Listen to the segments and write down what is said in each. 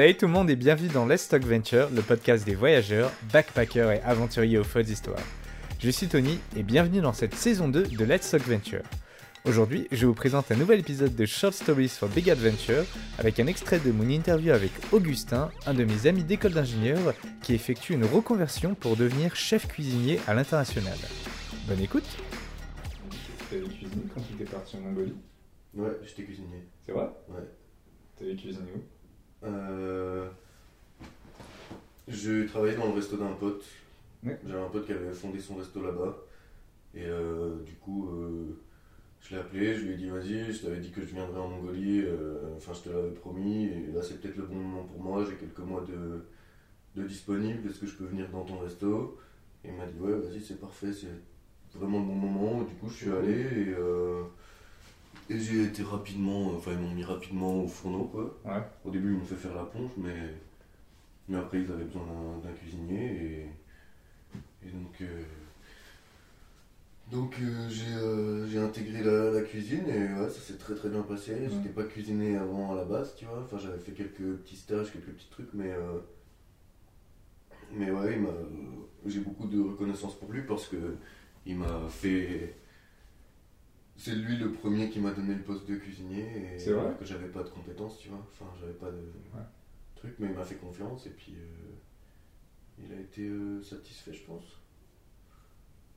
Salut tout le monde et bienvenue dans Let's Talk Venture, le podcast des voyageurs, backpackers et aventuriers aux folles histoires. Je suis Tony et bienvenue dans cette saison 2 de Let's Talk Venture. Aujourd'hui, je vous présente un nouvel épisode de Short Stories for Big Adventure avec un extrait de mon interview avec Augustin, un de mes amis d'école d'ingénieur qui effectue une reconversion pour devenir chef cuisinier à l'international. Bonne écoute T'avais cuisiné quand tu étais parti en Mongolie? Ouais, j'étais cuisinier. C'est vrai? Ouais. T'avais cuisiné où? Je travaillais dans le resto d'un pote. Ouais. J'avais un pote qui avait fondé son resto là-bas. Et euh, du coup, euh, je l'ai appelé, je lui ai dit vas-y, je t'avais dit que je viendrais en Mongolie, euh, enfin je te l'avais promis, et là c'est peut-être le bon moment pour moi, j'ai quelques mois de, de disponible, est-ce que je peux venir dans ton resto? Et il m'a dit ouais vas-y c'est parfait, c'est vraiment le bon moment, du coup je suis allé et, euh, et j'ai été rapidement, enfin ils m'ont mis rapidement au fourneau quoi. Ouais. Au début, ils m'ont fait faire la ponche, mais, mais après, ils avaient besoin d'un- cuisinier. Et, et donc, euh, donc euh, j'ai euh, intégré la, la cuisine et ouais, ça s'est très très bien passé. J'étais pas cuisiné avant à la base, tu vois. Enfin, j'avais fait quelques petits stages, quelques petits trucs, mais, euh, mais ouais, j'ai beaucoup de reconnaissance pour lui parce que il m'a fait. C'est lui le premier qui m'a donné le poste de cuisinier et C'est vrai que j'avais pas de compétences, tu vois. Enfin, j'avais pas de truc, mais il m'a fait confiance et puis euh, il a été euh, satisfait, je pense.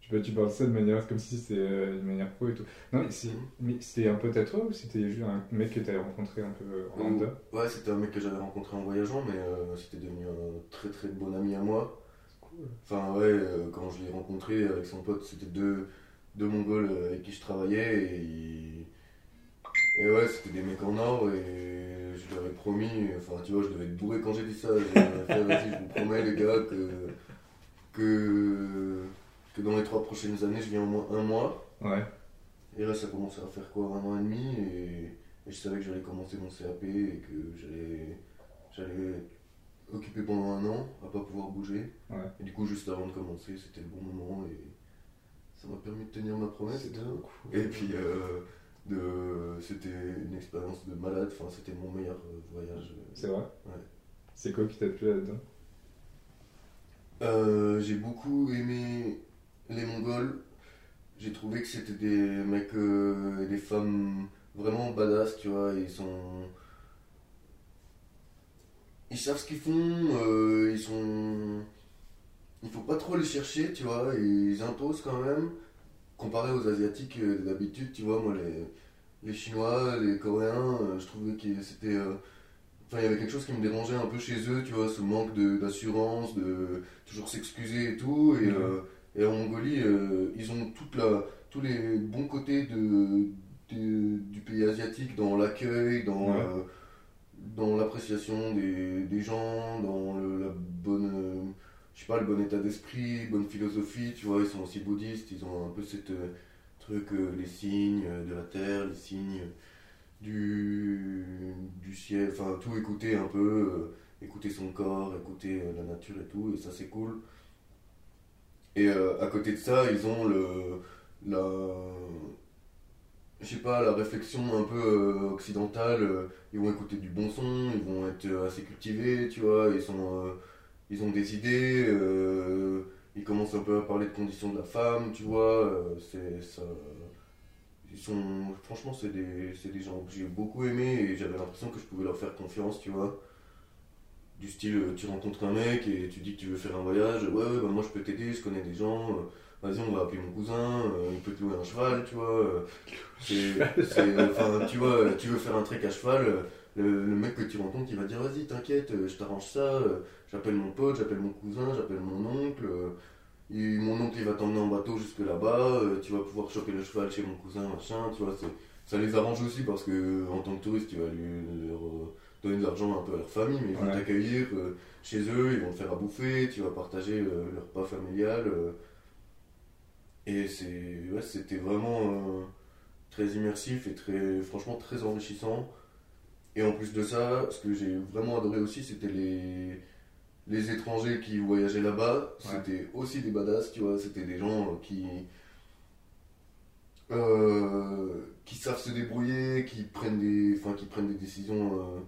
Tu, tu parles ça de manière comme si c'était euh, une manière pro et tout. Non, mais, c'est- mais c'était un pote à toi ou c'était juste un mec que tu avais rencontré un peu euh, en lambda? Ouais, c'était un mec que j'avais rencontré en voyageant, mais c'était devenu un très très bon ami à moi. Cool. Enfin, ouais, quand je l'ai rencontré avec son pote, c'était deux, deux Mongols euh, avec qui je travaillais et, et ouais, c'était des mecs en or et je leur ai promis, enfin, tu vois, je devais être bourré quand j'ai dit ça. J'ai fait, vas-y, je vous promets, les gars, que, que, que dans les trois prochaines années, je viens au moins un mois. Ouais. Et là, ça commençait à faire quoi, un an et demi, et, et je savais que j'allais commencer mon CAP et que j'allais, j'allais occupé pendant un an, à pas pouvoir bouger. Ouais. Et du coup, juste avant de commencer, c'était le bon moment et m'a permis de tenir ma promesse. Cool. Et puis, euh, de, c'était une expérience de malade, enfin, c'était mon meilleur euh, voyage. C'est vrai Ouais. C'est quoi qui t'a plu là-dedans? Euh, j'ai beaucoup aimé les Mongols. J'ai trouvé que c'était des mecs euh, et des femmes vraiment badass, tu vois. Ils sont. Ils savent ce qu'ils font, euh, ils sont. Il faut pas trop les chercher, tu vois. Ils imposent quand même. Comparé aux Asiatiques euh, d'habitude, tu vois, moi, les, les Chinois, les Coréens, euh, je trouvais que c'était. euh, Enfin, il y avait quelque chose qui me dérangeait un peu chez eux, tu vois, ce manque de- d'assurance, de, toujours s'excuser et tout. Et, Mhm. euh, et en Mongolie, euh, ils ont toute la, tous les bons côtés de, de- du pays asiatique dans l'accueil, dans, Ouais. euh, dans l'appréciation des, des gens, dans le, la bonne, je sais pas, le bon état d'esprit, bonne philosophie. Tu vois, ils sont aussi bouddhistes, ils ont un peu cette euh, truc, euh, les signes euh, de la terre, les signes du, du ciel, enfin tout écouter un peu, écouter son corps, écouter la nature et tout, et ça c'est cool. Et à côté de ça, ils ont le, la, je sais pas, la réflexion un peu occidentale. ils vont écouter du bon son, ils vont être assez cultivés, tu vois. Ils sont, ils ont des idées. euh, ils commencent un peu à parler de conditions de la femme, tu vois. euh, c'est ça. Ils sont, franchement, c'est des, c'est des gens que j'ai beaucoup aimé et j'avais l'impression que je pouvais leur faire confiance, tu vois. Du style, euh, tu rencontres un mec et tu dis que tu veux faire un voyage, ouais, ouais, bah moi je peux t'aider, je connais des gens, euh, vas-y, on va appeler mon cousin, il peut te louer un cheval, tu vois. c'est, c'est- enfin, tu vois, tu veux faire un trek à cheval, le, le mec que tu rencontres, il va dire, vas-y, t'inquiète, euh, je t'arrange ça, euh, j'appelle mon pote, j'appelle mon cousin, j'appelle mon oncle. euh, mon oncle il va t'emmener en bateau jusque là-bas, tu vas pouvoir choper le cheval chez mon cousin, machin, tu vois, ça les arrange aussi parce que en tant que touriste, tu vas lui leur, donner de l'argent un peu à leur famille, mais ils vont t'accueillir chez eux, ils vont te faire à bouffer, tu vas partager euh, le repas familial. et c'est, ouais, c'était vraiment euh, très immersif et très, franchement très enrichissant. Et en plus de ça, ce que j'ai vraiment adoré aussi, c'était les, les étrangers qui voyageaient là-bas. Ouais. C'était aussi des badass, tu vois. C'était des gens qui, euh, qui savent se débrouiller, qui prennent des, enfin, qui prennent des décisions euh,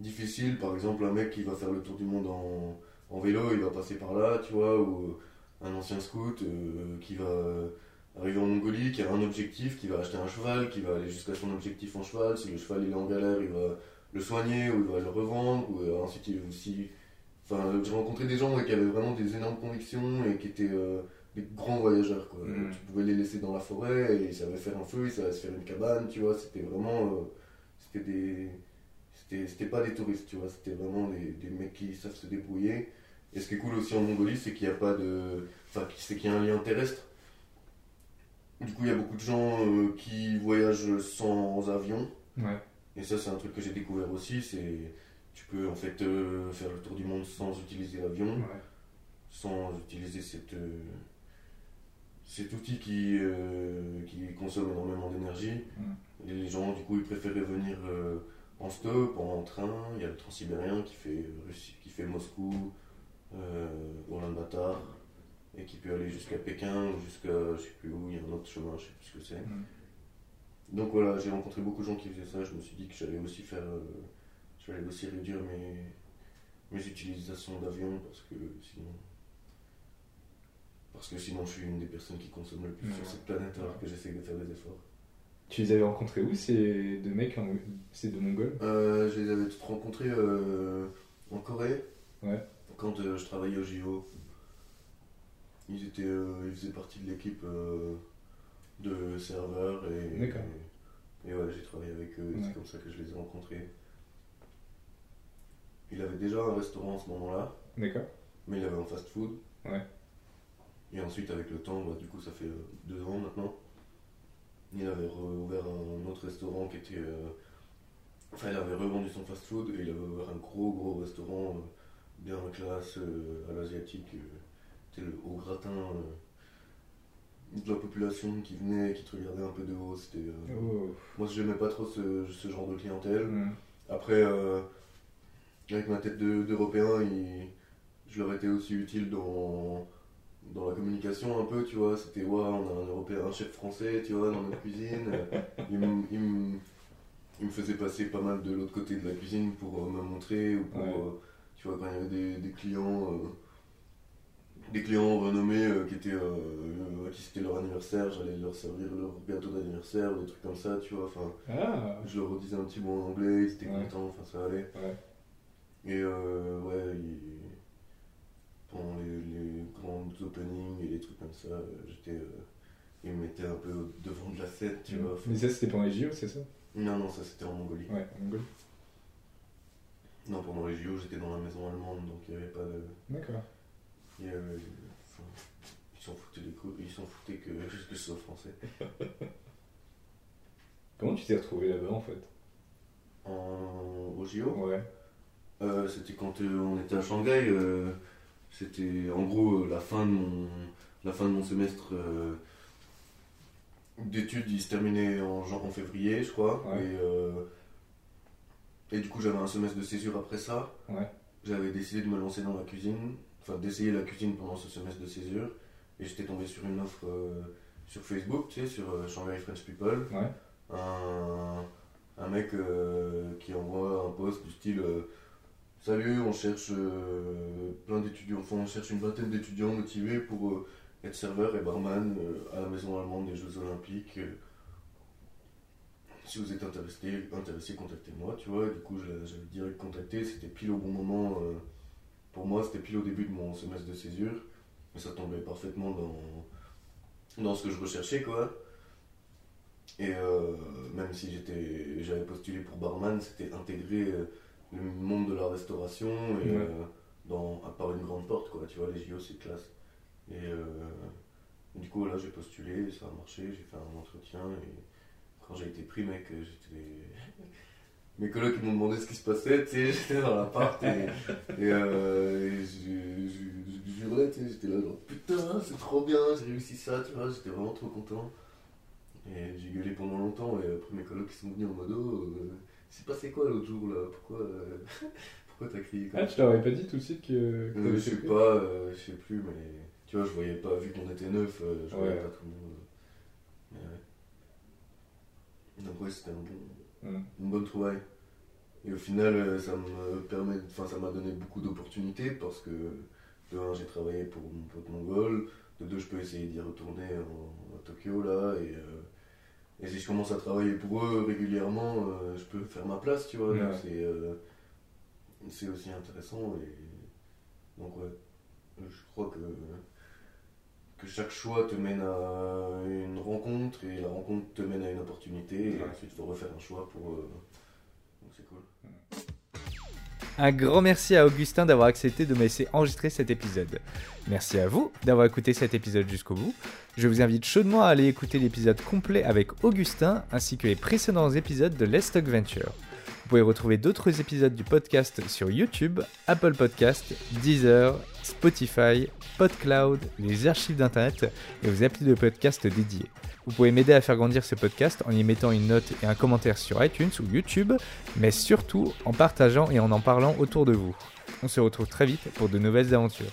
difficiles. Par exemple, un mec qui va faire le tour du monde en, en vélo, il va passer par là, tu vois, ou un ancien scout euh, qui va arriver en Mongolie, qui a un objectif, qui va acheter un cheval, qui va aller jusqu'à son objectif en cheval. Si le cheval il est en galère, il va le soigner ou il va le revendre. Ou euh, ensuite, il aussi. Enfin, j'ai rencontré des gens ouais, qui avaient vraiment des énormes convictions et qui étaient euh, des grands voyageurs. Quoi. Mm. Tu pouvais les laisser dans la forêt et ils savaient faire un feu, ils savaient se faire une cabane, tu vois. C'était vraiment. euh, c'était des. C'était c'était pas des touristes, tu vois. C'était vraiment des, des mecs qui savent se débrouiller. Et ce qui est cool aussi en Mongolie, c'est qu'il n'y a pas de. Enfin, c'est qu'il y a un lien terrestre. Du coup, il y a beaucoup de gens qui voyagent sans avion. Ouais. Et ça, c'est un truc que j'ai découvert aussi. C'est tu peux en fait euh, faire le tour du monde sans utiliser l'avion, Ouais. sans utiliser cette, euh, cet outil qui, euh, qui consomme énormément d'énergie. Mm. Les gens, du coup, ils préféraient venir en stop, en train. Il y a le transsibérien qui fait, Russie, qui fait Moscou, Ulaanbaatar, et qui peut aller jusqu'à Pékin ou jusqu'à je sais plus où. Il y a un autre chemin, je sais plus ce que c'est. Mm. Donc voilà, j'ai rencontré beaucoup de gens qui faisaient ça. Je me suis dit que j'allais aussi faire, euh, j'allais aussi réduire mes, mes utilisations d'avion parce que sinon, parce que sinon je suis une des personnes qui consomme le plus Ouais. sur cette planète alors que j'essaie de faire des efforts. Tu les avais rencontrés où ces deux mecs en... Ces deux Mongols? Euh, je les avais tous rencontrés euh, en Corée. Ouais. Quand euh, je travaillais au JO. Ils étaient, euh, ils faisaient partie de l'équipe euh, de serveurs et. D'accord. Et, ouais, j'ai travaillé avec eux. et Ouais. C'est comme ça que je les ai rencontrés. Il avait déjà un restaurant à ce moment-là, D'accord. mais il avait un fast-food. Ouais. Et ensuite, avec le temps, bah, du coup, ça fait euh, deux ans maintenant. Il avait ouvert un autre restaurant qui était. euh, Enfin, il avait revendu son fast-food et il avait ouvert un gros, gros restaurant euh, bien classe euh, à l'asiatique. euh, C'était le haut gratin euh, de la population qui venait, qui te regardait un peu de haut. C'était. euh, Oh. Moi, j'aimais pas trop ce, ce genre de clientèle. Mm. Après, euh, avec ma tête de- d'Européen, il- je leur étais aussi utile dans, dans la communication un peu, tu vois. C'était, ouais, on a un Européen, un chef français, tu vois, dans notre cuisine. il, me- il me- il me faisait passer pas mal de l'autre côté de la cuisine pour euh, me montrer, ou pour, Ouais. euh, tu vois, quand il y avait des, des clients... des clients renommés euh, qui étaient euh, à qui c'était leur anniversaire, j'allais leur servir leur gâteau d'anniversaire, ou des trucs comme ça, tu vois. Enfin, Ah je leur redisais un petit mot en anglais, ils étaient Ouais. contents, enfin ça allait. Ouais. Et euh, ouais, pendant les, les grands openings et les trucs comme ça, euh, j'étais. ils me mettaient un peu devant de la scène, tu vois. enfin- Mais ça, c'était pendant les JO, c'est ça? Non, non, ça c'était en Mongolie. Ouais, en Mongolie. Non, pendant les JO, j'étais dans la maison allemande, donc il n'y avait pas de. D'accord. Avait- enfin, ils s'en foutaient foutaient que, que je sois français. Comment tu t'es retrouvé là-bas en fait? En, au JO Ouais. Euh, c'était quand euh, on était à Shanghai. euh, c'était en gros euh, la fin de mon, la fin de mon semestre euh, d'études. Il se terminait en, en février, je crois. Ouais. Et, euh, et du coup, j'avais un semestre de césure après ça. Ouais. J'avais décidé de me lancer dans la cuisine, enfin d'essayer la cuisine pendant ce semestre de césure. Et j'étais tombé sur une offre euh, sur Facebook, tu sais, sur euh, Shanghai French People Ouais. un, un mec euh, qui envoie un post du style euh, Salut, on cherche euh, plein d'étudiants, enfin on cherche une vingtaine d'étudiants motivés pour euh, être serveur et barman euh, à la maison allemande des Jeux Olympiques. Euh, si vous êtes intéressé, intéressé contactez-moi, tu vois. Et du coup, j'avais direct contacté, c'était pile au bon moment. Pour moi, c'était pile au début de mon semestre de césure. Mais ça tombait parfaitement dans, dans ce que je recherchais, quoi. Et euh, même si j'étais, j'avais postulé pour barman, c'était intégrer euh, le monde de la restauration et Ouais. euh, dans, à part une grande porte, quoi. Tu vois, les JO, c'est classe. Et euh, du coup, là, j'ai postulé, ça a marché, j'ai fait un entretien et quand j'ai été pris, mec, j'étais. Mes ils m'ont demandé ce qui se passait, tu sais, j'étais dans l'appart et, et, euh, et je, jurais, tu sais, j'étais là genre putain, c'est trop bien, j'ai réussi ça, tu vois, j'étais vraiment trop content. Et j'ai gueulé pendant longtemps et après mes colocs ils sont venus en mode oh, euh, c'est passé quoi l'autre jour là Pourquoi euh, pourquoi t'as crié comme Ah, tu leur avais pas dit tout de suite que, que euh, je sais pas, euh, je sais plus, mais tu vois, je voyais pas, vu qu'on était neuf, je voyais Ouais. pas tout le monde. Mais ouais. Donc, ouais, c'était un bon, Hum. une bonne trouvaille. Et au final, euh, ça me permet, enfin, ça m'a donné beaucoup d'opportunités parce que de un, j'ai travaillé pour mon pote mongol, de deux, je peux essayer d'y retourner en- à Tokyo là, et, euh, et si je commence à travailler pour eux régulièrement, euh, je peux faire ma place, tu vois. Donc c'est, euh, c'est aussi intéressant et donc ouais, je crois que que chaque choix te mène à une rencontre et la rencontre te mène à une opportunité et Ouais. ensuite il faut refaire un choix pour euh, donc c'est cool. Un grand merci à Augustin d'avoir accepté de me laisser enregistrer cet épisode. Merci à vous d'avoir écouté cet épisode jusqu'au bout. Je vous invite chaudement à aller écouter l'épisode complet avec Augustin ainsi que les précédents épisodes de Let's Talk Venture. Vous pouvez retrouver d'autres épisodes du podcast sur YouTube, Apple Podcast, Deezer, Spotify, PodCloud, les archives d'Internet et vos applis de podcast dédiés. Vous pouvez m'aider à faire grandir ce podcast en y mettant une note et un commentaire sur iTunes ou YouTube, mais surtout en partageant et en en parlant autour de vous. On se retrouve très vite pour de nouvelles aventures.